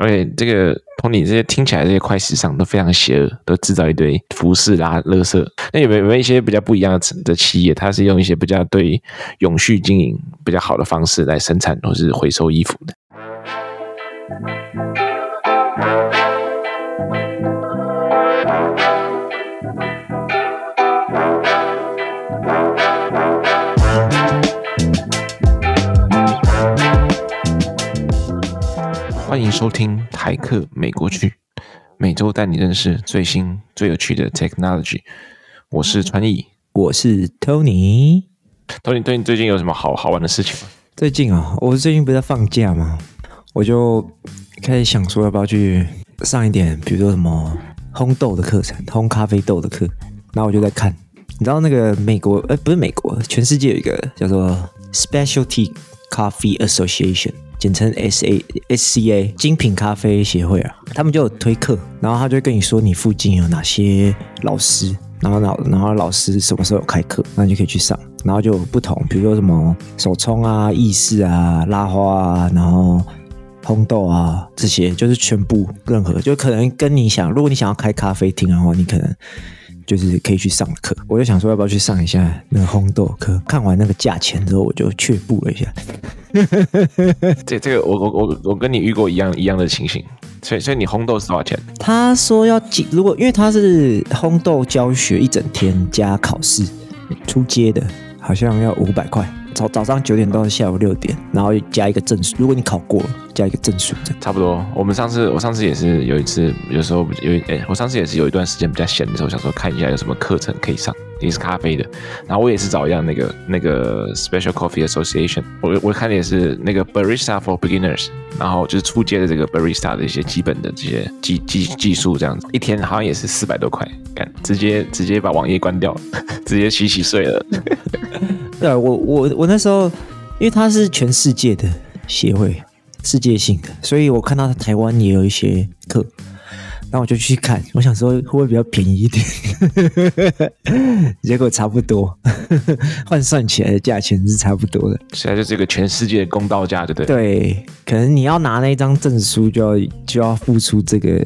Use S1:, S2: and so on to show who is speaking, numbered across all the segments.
S1: 而且这个 Tony 这些听起来这些快时尚都非常邪恶，都制造一堆服饰啦、垃圾。那有没有有没有一些比较不一样的企业，它是用一些比较对永续经营比较好的方式来生产或是回收衣服的？欢迎收听台客美国趣，每周带你认识最新最有趣的 technology。我是川艺，
S2: 我是 Tony。
S1: Tony，对你最近有什么好好玩的事情吗？
S2: 最近啊，我最近不是在放假吗？我就开始想说要不要去上一点，比如说什么烘豆的课程，烘咖啡豆的课。然后我就在看，你知道那个美国，呃，不是美国，全世界有一个叫做 Specialty Coffee Association。简称 S A S C A 精品咖啡协会啊，他们就有推课，然后他就跟你说你附近有哪些老师，然后老然后老师什么时候有开课，那你就可以去上，然后就有不同，比如说什么手冲啊、意式啊、拉花啊，然后烘豆啊这些，就是全部任何，就可能跟你想，如果你想要开咖啡厅的话，你可能。就是可以去上课，我就想说要不要去上一下那个烘豆课。看完那个价钱之后，我就却步了一下。
S1: 这这个我我我我跟你遇过一样一样的情形，所以所以你烘豆是多少钱？
S2: 他说要几，如果因为他是烘豆教学一整天加考试，出街的，好像要五百块。早早上九点到下午六点，然后加一个证书。如果你考过了，加一个证书，
S1: 差不多。我们上次，我上次也是有一次，有时候有哎、欸，我上次也是有一段时间比较闲的时候，想说看一下有什么课程可以上，也是咖啡的。然后我也是找一样那个那个 Special Coffee Association，我我看的也是那个 Barista for Beginners，然后就是初阶的这个 Barista 的一些基本的这些技技技术这样子，一天好像也是四百多块，干直接直接把网页关掉了，直接洗洗睡了。
S2: 对啊，我我我那时候，因为它是全世界的协会，世界性的，所以我看到台湾也有一些课，那我就去看，我想说会不会比较便宜一点，结果差不多，换算起来的价钱是差不多的。
S1: 现在就是一个全世界的公道价，对不对？
S2: 对，可能你要拿那一张证书，就要就要付出这个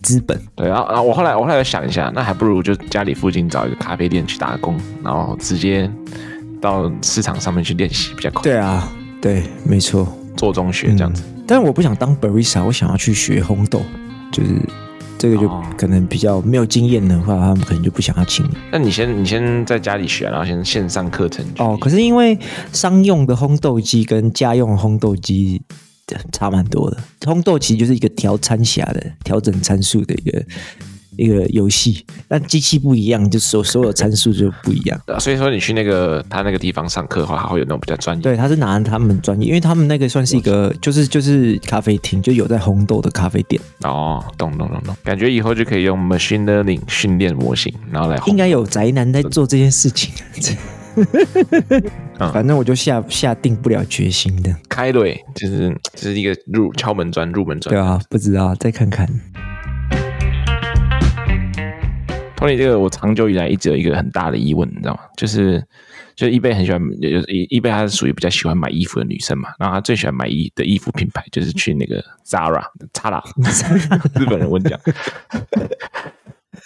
S2: 资本。
S1: 对啊，然后我后来我后来想一下，那还不如就家里附近找一个咖啡店去打工，然后直接。到市场上面去练习比较快。
S2: 对啊，对，没错，
S1: 做中学这样子。
S2: 嗯、但是我不想当 barista，我想要去学烘豆，就是这个就可能比较没有经验的话，他们可能就不想要请你。
S1: 那你先，你先在家里学，然后先线上课程。
S2: 哦，可是因为商用的烘豆机跟家用的烘豆机差蛮多的。烘豆其实就是一个调参匣的调整参数的一个。一个游戏，但机器不一样，就所所有参数就不一样。
S1: 所以说你去那个他那个地方上课的话，他会有那种比较专业。
S2: 对，他是拿他们专业，因为他们那个算是一个，就是就是咖啡厅，就有在红豆的咖啡店。
S1: 哦，懂懂懂懂，感觉以后就可以用 machine learning 训练模型，然后来。
S2: 应该有宅男在做这件事情。反正我就下下定不了决心的。
S1: 开对，就是就是一个入敲门砖、入门砖。
S2: 对啊，不知道，再看看。
S1: Tony，这个我长久以来一直有一个很大的疑问，你知道吗？就是，就是易贝很喜欢，就是易易贝，她是属于比较喜欢买衣服的女生嘛。然后她最喜欢买衣的衣服品牌就是去那个 Zara、Zara，日本人问讲，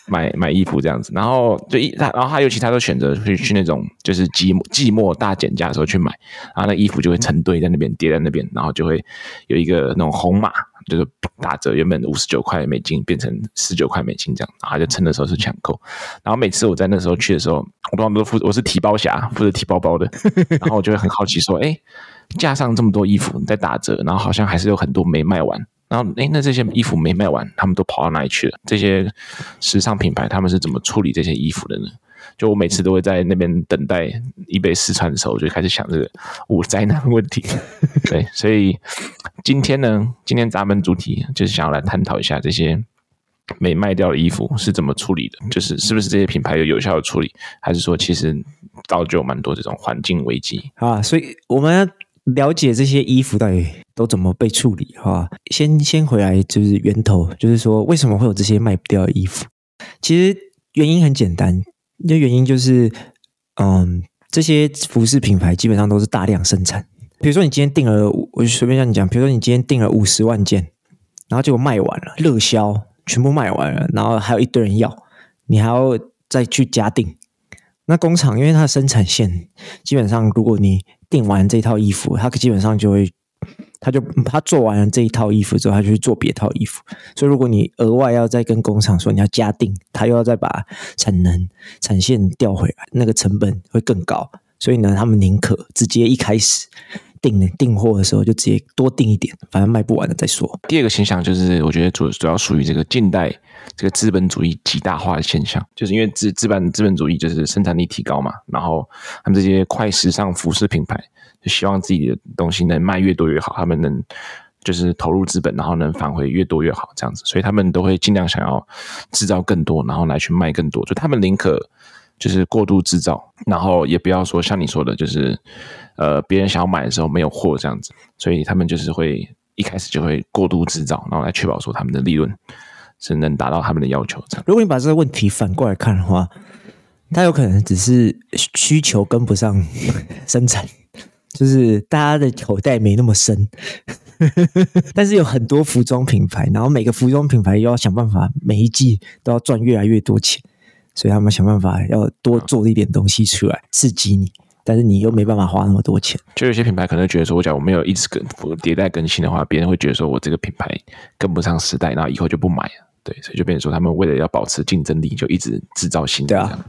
S1: 买买衣服这样子。然后就一，然后她尤其他都选择去去那种就是季末季末大减价的时候去买，然后那衣服就会成堆在那边叠在那边，然后就会有一个那种红码。就是打折，原本五十九块美金变成十九块美金这样，然后就趁的时候是抢购。然后每次我在那时候去的时候，我通常都负我是提包侠，负责提包包的。然后我就会很好奇说，哎，架上这么多衣服在打折，然后好像还是有很多没卖完。然后哎，那这些衣服没卖完，他们都跑到哪里去了？这些时尚品牌他们是怎么处理这些衣服的呢？就我每次都会在那边等待一杯试穿的时候，我就开始想这个五灾难问题。对，所以今天呢，今天咱们主题就是想要来探讨一下这些没卖掉的衣服是怎么处理的，就是是不是这些品牌有有效的处理，还是说其实造就蛮多这种环境危机
S2: 啊？所以我们要了解这些衣服到底都怎么被处理哈。先先回来就是源头，就是说为什么会有这些卖不掉的衣服？其实原因很简单。那原因就是，嗯，这些服饰品牌基本上都是大量生产。比如说，你今天订了，我就随便向你讲，比如说你今天订了五十万件，然后结果卖完了，热销全部卖完了，然后还有一堆人要，你还要再去加订。那工厂因为它的生产线基本上，如果你订完这套衣服，它基本上就会。他就他做完了这一套衣服之后，他就去做别套衣服。所以，如果你额外要再跟工厂说你要加订，他又要再把产能产线调回来，那个成本会更高。所以呢，他们宁可直接一开始订订货的时候就直接多订一点，反正卖不完了再说。
S1: 第二个现象就是，我觉得主主要属于这个近代这个资本主义极大化的现象，就是因为资资本资本主义就是生产力提高嘛，然后他们这些快时尚服饰品牌。就希望自己的东西能卖越多越好，他们能就是投入资本，然后能返回越多越好，这样子，所以他们都会尽量想要制造更多，然后来去卖更多。就他们宁可就是过度制造，然后也不要说像你说的，就是呃别人想要买的时候没有货这样子，所以他们就是会一开始就会过度制造，然后来确保说他们的利润是能达到他们的要求。这样，
S2: 如果你把这个问题反过来看的话，它有可能只是需求跟不上生产。就是大家的口袋没那么深，但是有很多服装品牌，然后每个服装品牌又要想办法每一季都要赚越来越多钱，所以他们想办法要多做一点东西出来刺激你，但是你又没办法花那么多钱。
S1: 就有些品牌可能觉得说，我讲我没有一直跟迭代更新的话，别人会觉得说我这个品牌跟不上时代，然后以后就不买了。对，所以就变成说他们为了要保持竞争力，就一直制造新的。对啊。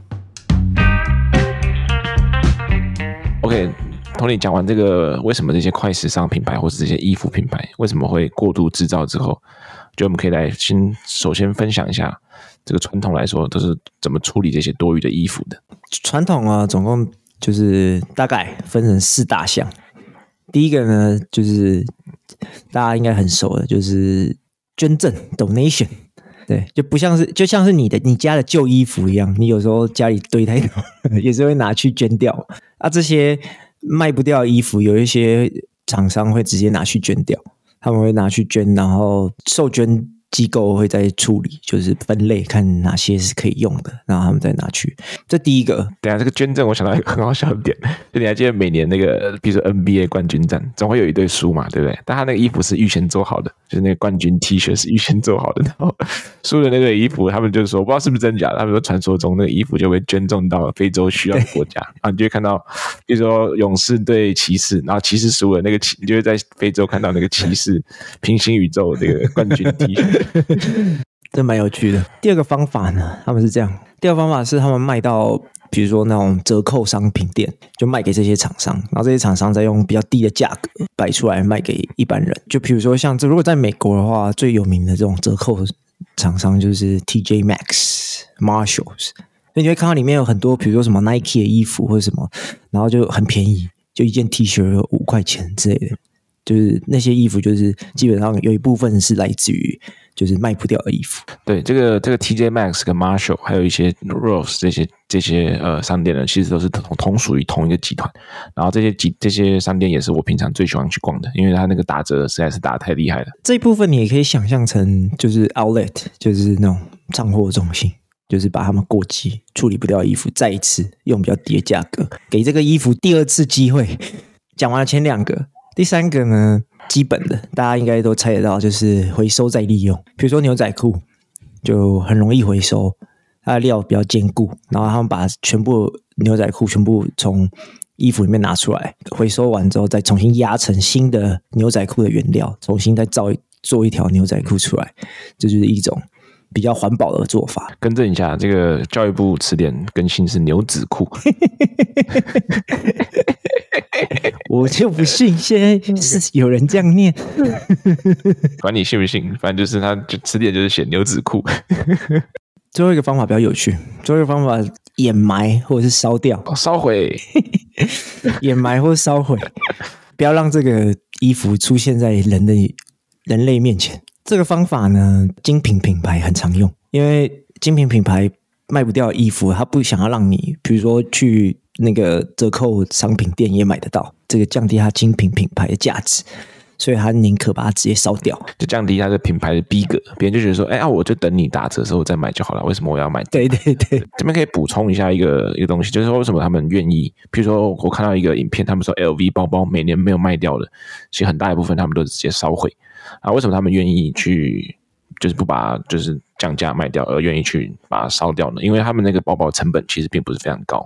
S1: OK。同你讲完这个，为什么这些快时尚品牌或是这些衣服品牌为什么会过度制造之后，就我们可以来先首先分享一下这个传统来说都是怎么处理这些多余的衣服的。
S2: 传统啊，总共就是大概分成四大项。第一个呢，就是大家应该很熟的，就是捐赠 （donation）。对，就不像是就像是你的你家的旧衣服一样，你有时候家里堆太多，也是会拿去捐掉啊。这些。卖不掉的衣服，有一些厂商会直接拿去捐掉，他们会拿去捐，然后受捐。机构会在处理，就是分类，看哪些是可以用的，然后他们再拿去。这第一个，
S1: 等下这个捐赠，我想到一个很好笑的点，就你还记得每年那个，比如说 NBA 冠军战，总会有一队输嘛，对不对？但他那个衣服是预先做好的，就是那个冠军 T 恤是预先做好的，然后输的那个衣服，他们就说不知道是不是真假，他们说传说中那个衣服就会捐赠到非洲需要的国家，然后你就会看到，比如说勇士对骑士，然后骑士输了，那个骑你就会在非洲看到那个骑士平行宇宙这个冠军 T 恤。
S2: 这蛮有趣的。第二个方法呢，他们是这样。第二个方法是他们卖到，比如说那种折扣商品店，就卖给这些厂商，然后这些厂商再用比较低的价格摆出来卖给一般人。就比如说像这，如果在美国的话，最有名的这种折扣厂商就是 TJ Max、Marshalls。所以你会看到里面有很多，比如说什么 Nike 的衣服或者什么，然后就很便宜，就一件 T 恤有五块钱之类的。就是那些衣服，就是基本上有一部分是来自于就是卖不掉的衣服。
S1: 对，这个这个 TJ Maxx 跟 Marshall 还有一些 Rose 这些这些呃商店呢，其实都是同同属于同一个集团。然后这些集这些商店也是我平常最喜欢去逛的，因为它那个打折实在是打得太厉害了。
S2: 这一部分你也可以想象成就是 Outlet，就是那种仓货中心，就是把他们过期处理不掉的衣服再一次用比较低的价格给这个衣服第二次机会。讲完了前两个。第三个呢，基本的大家应该都猜得到，就是回收再利用。比如说牛仔裤，就很容易回收，它的料比较坚固，然后他们把全部牛仔裤全部从衣服里面拿出来，回收完之后再重新压成新的牛仔裤的原料，重新再造做一条牛仔裤出来，这就是一种比较环保的做法。
S1: 更正一下，这个教育部词典更新是牛仔裤。
S2: 我就不信，现在是有人这样念。
S1: 管你信不信，反正就是他就词典就是写牛仔裤。
S2: 最后一个方法比较有趣，最后一个方法掩埋或者是烧掉，
S1: 烧毁，
S2: 掩埋或烧毁，不要让这个衣服出现在人的人类面前。这个方法呢，精品品牌很常用，因为精品品牌卖不掉衣服，他不想要让你，比如说去。那个折扣商品店也买得到，这个降低它精品品牌的价值，所以他宁可把它直接烧掉，
S1: 就降低它的品牌的逼格。别人就觉得说，哎啊，我就等你打折的时候再买就好了，为什么我要买？
S2: 对对对，
S1: 这边可以补充一下一个一个东西，就是说为什么他们愿意？譬如说我看到一个影片，他们说 LV 包包每年没有卖掉的，其实很大一部分他们都直接烧毁。啊，为什么他们愿意去，就是不把就是降价卖掉，而愿意去把它烧掉呢？因为他们那个包包成本其实并不是非常高，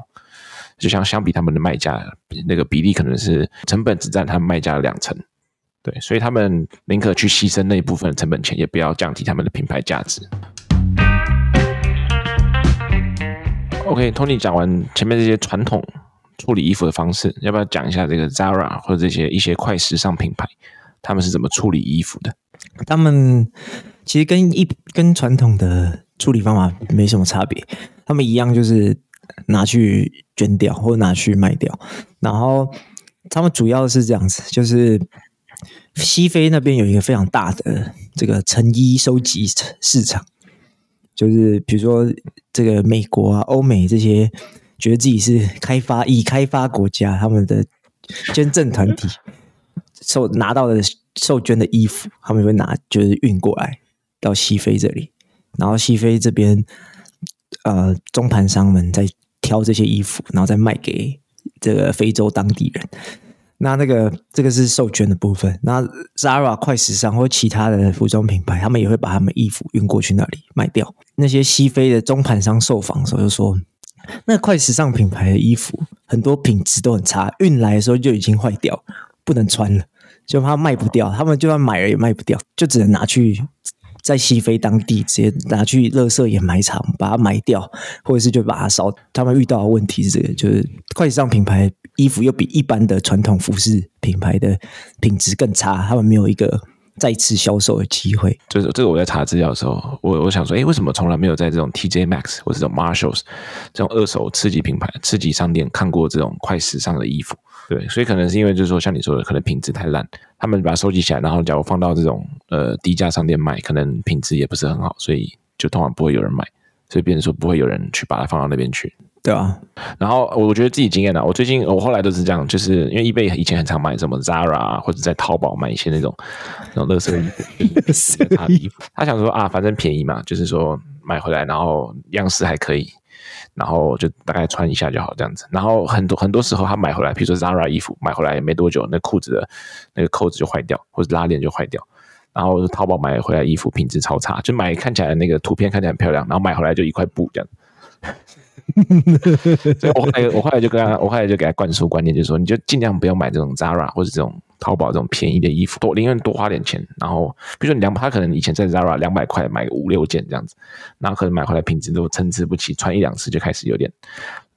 S1: 就像相比他们的卖价那个比例，可能是成本只占他们卖价的两成。对，所以他们宁可去牺牲那一部分的成本钱，也不要降低他们的品牌价值。OK，Tony 讲完前面这些传统处理衣服的方式，要不要讲一下这个 Zara 或者这些一些快时尚品牌，他们是怎么处理衣服的？
S2: 他们其实跟一跟传统的处理方法没什么差别，他们一样就是拿去捐掉或拿去卖掉，然后他们主要是这样子，就是。西非那边有一个非常大的这个成衣收集市场，就是比如说这个美国啊、欧美这些觉得自己是开发已开发国家，他们的捐赠团体受拿到的受捐的衣服，他们会拿就是运过来到西非这里，然后西非这边呃中盘商们在挑这些衣服，然后再卖给这个非洲当地人。那那个这个是授权的部分。那 Zara 快时尚或其他的服装品牌，他们也会把他们衣服运过去那里卖掉。那些西非的中盘商受访的时候就说，那快时尚品牌的衣服很多品质都很差，运来的时候就已经坏掉，不能穿了，就怕卖不掉。他们就算买了也卖不掉，就只能拿去在西非当地直接拿去垃圾掩埋场把它埋掉，或者是就把它烧。他们遇到的问题是这个，就是快时尚品牌。衣服又比一般的传统服饰品牌的品质更差，他们没有一个再次销售的机会。
S1: 就是这个，我在查资料的时候，我我想说，哎，为什么从来没有在这种 TJ Max 或者这种 Marshalls 这种二手刺激品牌、刺激商店看过这种快时尚的衣服？对，所以可能是因为就是说，像你说的，可能品质太烂，他们把它收集起来，然后假如放到这种呃低价商店卖，可能品质也不是很好，所以就通常不会有人买，所以变成说不会有人去把它放到那边去。
S2: 对啊，
S1: 然后我觉得自己经验呢，我最近我后来都是这样，就是因为 eBay 以前很常买什么 Zara 或者在淘宝买一些那种那种乐色衣服，衣服，他想说啊，反正便宜嘛，就是说买回来，然后样式还可以，然后就大概穿一下就好这样子。然后很多很多时候他买回来，比如说 Zara 衣服买回来也没多久，那裤子的那个扣子就坏掉，或者拉链就坏掉。然后淘宝买回来衣服品质超差，就买看起来那个图片看起来很漂亮，然后买回来就一块布这样。所以我后来我后来就跟他，我后来就给他灌输观念，就是说，你就尽量不要买这种 Zara 或者这种淘宝这种便宜的衣服，多宁愿多花点钱。然后，比如说你两，他可能以前在 Zara 两百块买五六件这样子，然后可能买回来品质都参差不齐，穿一两次就开始有点，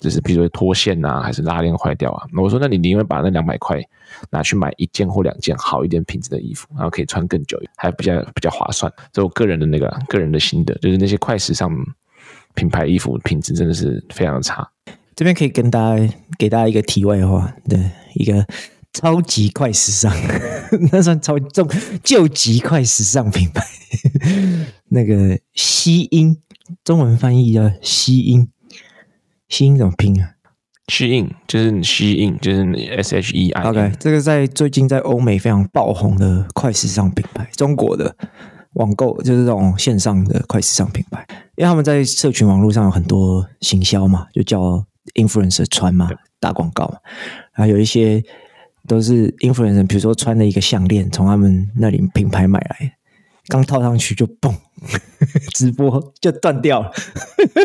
S1: 就是比如说脱线啊，还是拉链坏掉啊。那我说，那你宁愿把那两百块拿去买一件或两件好一点品质的衣服，然后可以穿更久，还比较比较划算。这我个人的那个个人的心得，就是那些快时尚。品牌衣服品质真的是非常的差。
S2: 这边可以跟大家给大家一个题外话，对，一个超级快时尚，那算超重救急快时尚品牌，那个西英，中文翻译叫西英，西英怎么拼啊
S1: ？Shein 就是 Shein 就是 S H E I。
S2: OK，这个在最近在欧美非常爆红的快时尚品牌，中国的。网购就是这种线上的快时尚品牌，因为他们在社群网络上有很多行销嘛，就叫 influencer 穿嘛，打广告嘛，然后有一些都是 influencer，比如说穿了一个项链，从他们那里品牌买来，刚套上去就嘣，直播就断掉了。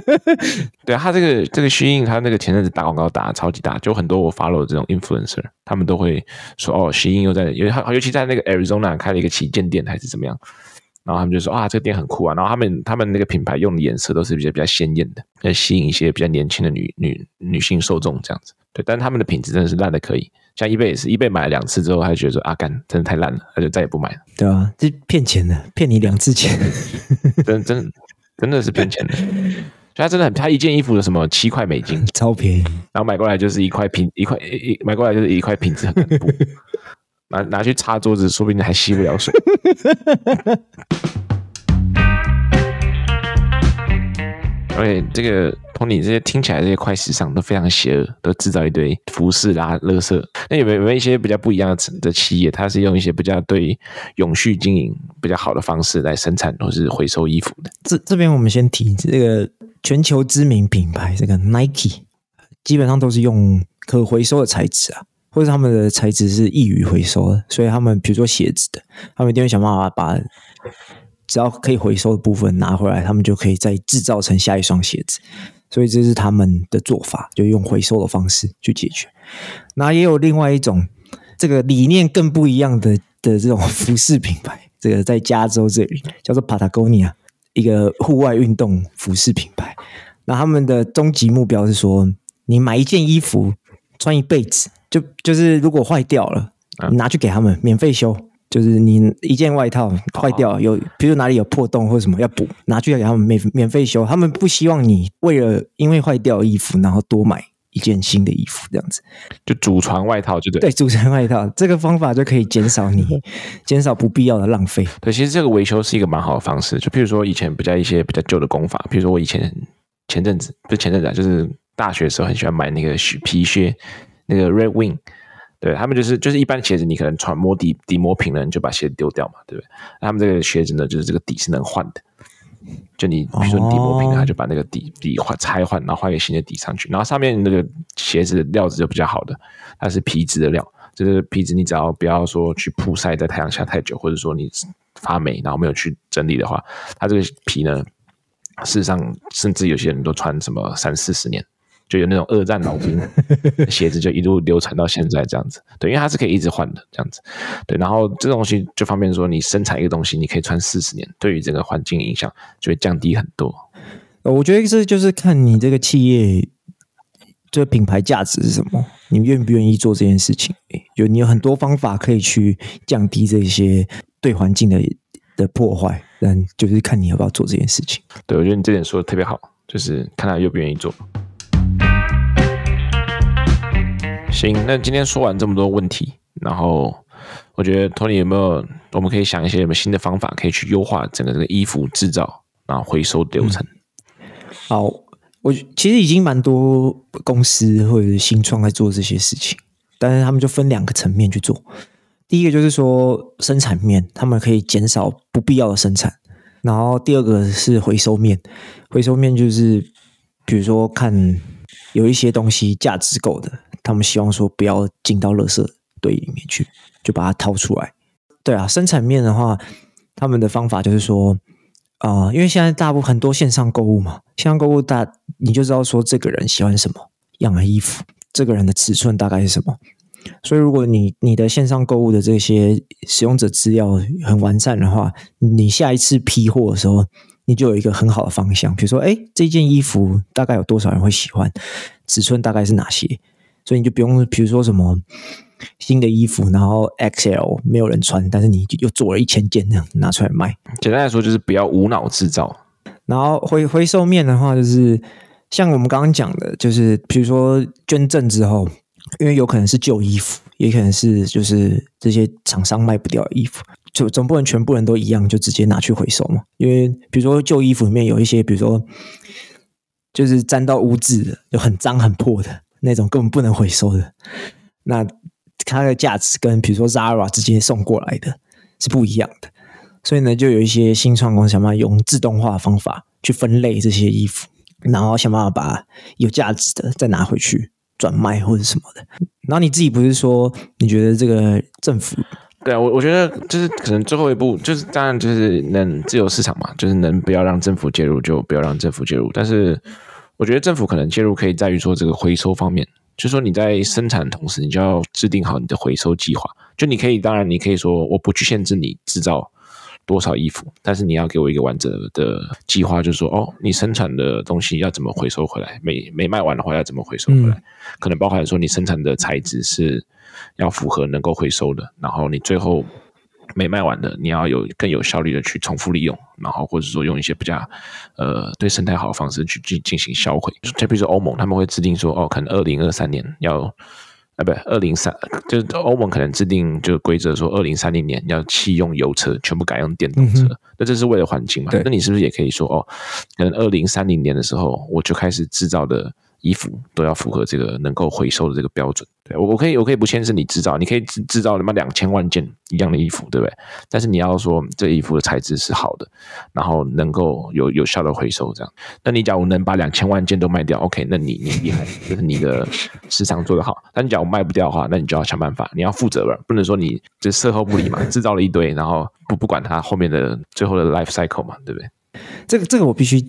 S1: 对啊，他这个这个 Shein，他那个前阵子打广告打得超级大，就很多我 follow 的这种 influencer，他们都会说哦，Shein 又在，因为他尤其在那个 Arizona 开了一个旗舰店还是怎么样。然后他们就说啊，这个店很酷啊。然后他们他们那个品牌用的颜色都是比较比较鲜艳的，来吸引一些比较年轻的女女女性受众这样子。对，但他们的品质真的是烂的可以。像 eBay 也是，eBay 买了两次之后，他就觉得说啊，干真的太烂了，他就再也不买了。
S2: 对啊，这骗钱的，骗你两次钱，
S1: 真真真的是骗钱的。所以他真的很，他一件衣服的什么七块美金，
S2: 超便宜。
S1: 然后买过来就是一块品一块一买过来就是一块品质很布。拿拿去擦桌子，说不定还吸不了水。而且这个 Tony 这些听起来这些快时尚都非常邪恶，都制造一堆服饰啦、垃圾。那有没有有没有一些比较不一样的的企业，它是用一些比较对永续经营比较好的方式来生产或是回收衣服的？
S2: 这这边我们先提这个全球知名品牌，这个 Nike，基本上都是用可回收的材质啊。或者他们的材质是易于回收的，所以他们比如说鞋子的，他们一定会想办法把只要可以回收的部分拿回来，他们就可以再制造成下一双鞋子。所以这是他们的做法，就用回收的方式去解决。那也有另外一种，这个理念更不一样的的这种服饰品牌，这个在加州这里叫做 Patagonia，一个户外运动服饰品牌。那他们的终极目标是说，你买一件衣服穿一辈子，就就是如果坏掉了，你拿去给他们免费修。就是你一件外套坏掉，有比如哪里有破洞或者什么要补，拿去给他们免免费修。他们不希望你为了因为坏掉衣服，然后多买一件新的衣服，这样子
S1: 就祖传外套就对。
S2: 对，祖传外套这个方法就可以减少你 减少不必要的浪费。
S1: 对，其实这个维修是一个蛮好的方式。就譬如说以前比较一些比较旧的工法，比如说我以前前阵子不是前阵子啊，就是大学的时候很喜欢买那个皮靴，那个 Red Wing。对他们就是就是一般鞋子，你可能穿磨底底磨平了，你就把鞋子丢掉嘛，对不对？他们这个鞋子呢，就是这个底是能换的，就你比如说你底磨平了，他就把那个底底换拆换，然后换一个新的底上去，然后上面那个鞋子的料子就比较好的，它是皮质的料，就是皮质你只要不要说去曝晒在太阳下太久，或者说你发霉然后没有去整理的话，它这个皮呢，事实上甚至有些人都穿什么三四十年。就有那种二战老兵 鞋子，就一路流传到现在这样子。对，因为它是可以一直换的这样子。对，然后这东西就方便说，你生产一个东西，你可以穿四十年，对于整个环境影响就会降低很多。
S2: 我觉得这就是看你这个企业这个品牌价值是什么，你愿不愿意做这件事情。有你有很多方法可以去降低这些对环境的的破坏，但就是看你要不要做这件事情。
S1: 对，我觉得你这点说的特别好，就是看他愿不愿意做。行，那今天说完这么多问题，然后我觉得 Tony 有没有，我们可以想一些什么新的方法，可以去优化整个这个衣服制造然后回收流程。
S2: 好，我其实已经蛮多公司或者是新创在做这些事情，但是他们就分两个层面去做。第一个就是说生产面，他们可以减少不必要的生产，然后第二个是回收面，回收面就是比如说看有一些东西价值够的。他们希望说不要进到垃圾堆里面去，就把它掏出来。对啊，生产面的话，他们的方法就是说，啊、因为现在大部分很多线上购物嘛，线上购物大你就知道说这个人喜欢什么样的衣服，这个人的尺寸大概是什么。所以如果你你的线上购物的这些使用者资料很完善的话，你下一次批货的时候，你就有一个很好的方向。比如说，哎，这件衣服大概有多少人会喜欢，尺寸大概是哪些？所以你就不用，比如说什么新的衣服，然后 XL 没有人穿，但是你就又做了一千件这样拿出来卖。
S1: 简单来说，就是不要无脑制造。
S2: 然后回回收面的话，就是像我们刚刚讲的，就是比如说捐赠之后，因为有可能是旧衣服，也可能是就是这些厂商卖不掉的衣服，就总不能全部人都一样，就直接拿去回收嘛。因为比如说旧衣服里面有一些，比如说就是沾到污渍的，就很脏很破的。那种根本不能回收的，那它的价值跟比如说 Zara 直接送过来的是不一样的，所以呢，就有一些新创公司想办法用自动化方法去分类这些衣服，然后想办法把有价值的再拿回去转卖或者什么的。然后你自己不是说你觉得这个政府？
S1: 对啊，我我觉得就是可能最后一步就是当然就是能自由市场嘛，就是能不要让政府介入就不要让政府介入，但是。我觉得政府可能介入可以在于说这个回收方面，就是说你在生产的同时，你就要制定好你的回收计划。就你可以，当然你可以说我不去限制你制造多少衣服，但是你要给我一个完整的计划，就是说哦，你生产的东西要怎么回收回来，没没卖完的话要怎么回收回来，可能包含说你生产的材质是要符合能够回收的，然后你最后。没卖完的，你要有更有效率的去重复利用，然后或者说用一些比较呃对生态好的方式去进进行销毁。就比如说欧盟，他们会制定说，哦，可能二零二三年要啊，不，二零三就是欧盟可能制定就规则说，二零三零年要弃用油车，全部改用电动车。嗯、那这是为了环境嘛？那你是不是也可以说，哦，可能二零三零年的时候，我就开始制造的衣服都要符合这个能够回收的这个标准。对，我我可以我可以不限制你制造，你可以制制造他妈两千万件一样的衣服，对不对？但是你要说这衣服的材质是好的，然后能够有有效的回收，这样。那你假如能把两千万件都卖掉，OK，那你你厉害，就是你的市场做得好。但你假如卖不掉的话，那你就要想办法，你要负责任，不能说你这售后不理嘛，制造了一堆，然后不不管它后面的最后的 life cycle 嘛，对不对？
S2: 这个这个我必须。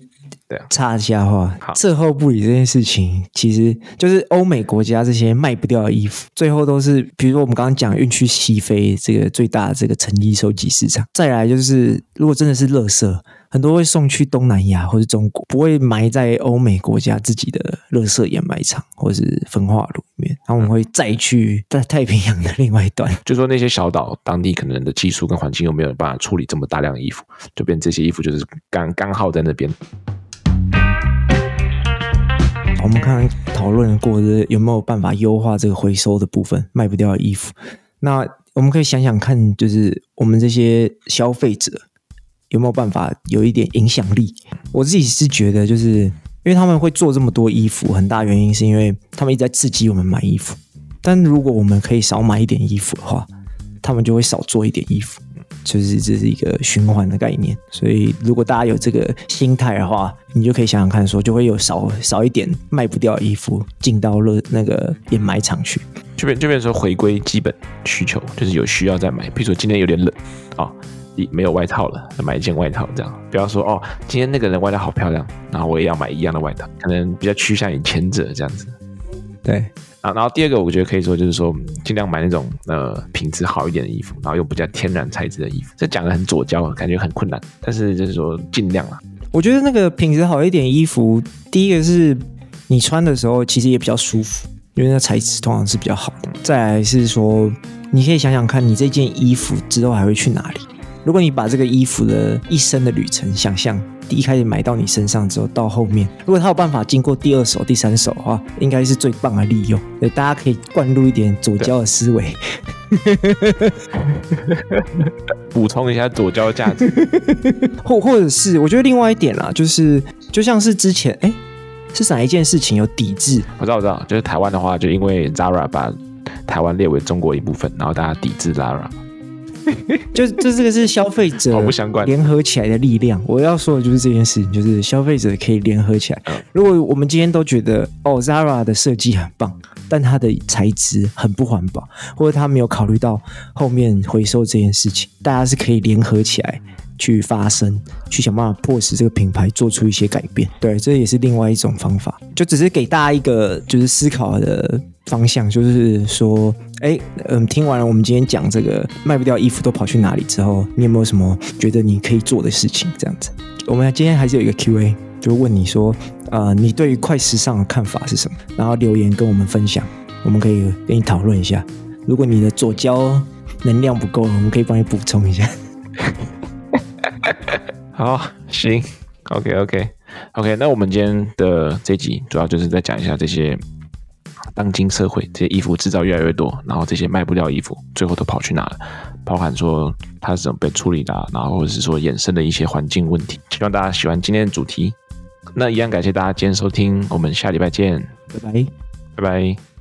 S2: 对，插一下话，售后不理这件事情，其实就是欧美国家这些卖不掉的衣服，最后都是，比如说我们刚刚讲运去西非这个最大的这个成衣收集市场，再来就是如果真的是垃圾，很多会送去东南亚或是中国，不会埋在欧美国家自己的垃圾掩埋场或是焚化炉里面，然后我们会再去在太平洋的另外一端，
S1: 就说那些小岛当地可能的技术跟环境又没有办法处理这么大量的衣服，就变这些衣服就是刚刚好在那边。
S2: 我们刚刚讨论过，的有没有办法优化这个回收的部分，卖不掉的衣服。那我们可以想想看，就是我们这些消费者有没有办法有一点影响力？我自己是觉得，就是因为他们会做这么多衣服，很大原因是因为他们一直在刺激我们买衣服。但如果我们可以少买一点衣服的话，他们就会少做一点衣服。就是这是一个循环的概念，所以如果大家有这个心态的话，你就可以想想看，说就会有少少一点卖不掉的衣服进到了那个掩埋场去，
S1: 就变就变成说回归基本需求，就是有需要再买。比如说今天有点冷啊，一、哦、没有外套了，买一件外套这样。不要说哦，今天那个人外套好漂亮，然后我也要买一样的外套，可能比较趋向于前者这样子。
S2: 对。
S1: 然后第二个，我觉得可以说就是说，尽量买那种呃品质好一点的衣服，然后又比较天然材质的衣服。这讲的很左胶，感觉很困难，但是就是说尽量啊。
S2: 我觉得那个品质好一点衣服，第一个是你穿的时候其实也比较舒服，因为那材质通常是比较好的。再来是说，你可以想想看你这件衣服之后还会去哪里？如果你把这个衣服的一生的旅程想象。第一开始买到你身上之后，到后面，如果他有办法经过第二手、第三手的话，应该是最棒的利用。对，大家可以灌入一点左交的思维，
S1: 补充一下左胶价值，
S2: 或或者是，我觉得另外一点啦，就是就像是之前，哎，是哪一件事情有抵制？
S1: 我知道，我知道，就是台湾的话，就因为 Zara 把台湾列为中国一部分，然后大家抵制 Zara。
S2: 就这这个是消费者不相关联合起来的力量。我要说的就是这件事情，就是消费者可以联合起来。如果我们今天都觉得哦，Zara 的设计很棒，但它的材质很不环保，或者它没有考虑到后面回收这件事情，大家是可以联合起来去发声，去想办法迫使这个品牌做出一些改变。对，这也是另外一种方法。就只是给大家一个就是思考的。方向就是说，哎，嗯，听完了我们今天讲这个卖不掉衣服都跑去哪里之后，你有没有什么觉得你可以做的事情？这样子，我们今天还是有一个 Q&A，就问你说，呃，你对于快时尚的看法是什么？然后留言跟我们分享，我们可以跟你讨论一下。如果你的左胶能量不够，我们可以帮你补充一下。
S1: 好，行，OK，OK，OK。Okay, okay, okay, 那我们今天的这集主要就是在讲一下这些。当今社会，这些衣服制造越来越多，然后这些卖不掉衣服，最后都跑去哪了？包含说它是怎么被处理的，然后或者是说衍生的一些环境问题。希望大家喜欢今天的主题。那一样感谢大家今天收听，我们下礼拜见，
S2: 拜拜，
S1: 拜拜。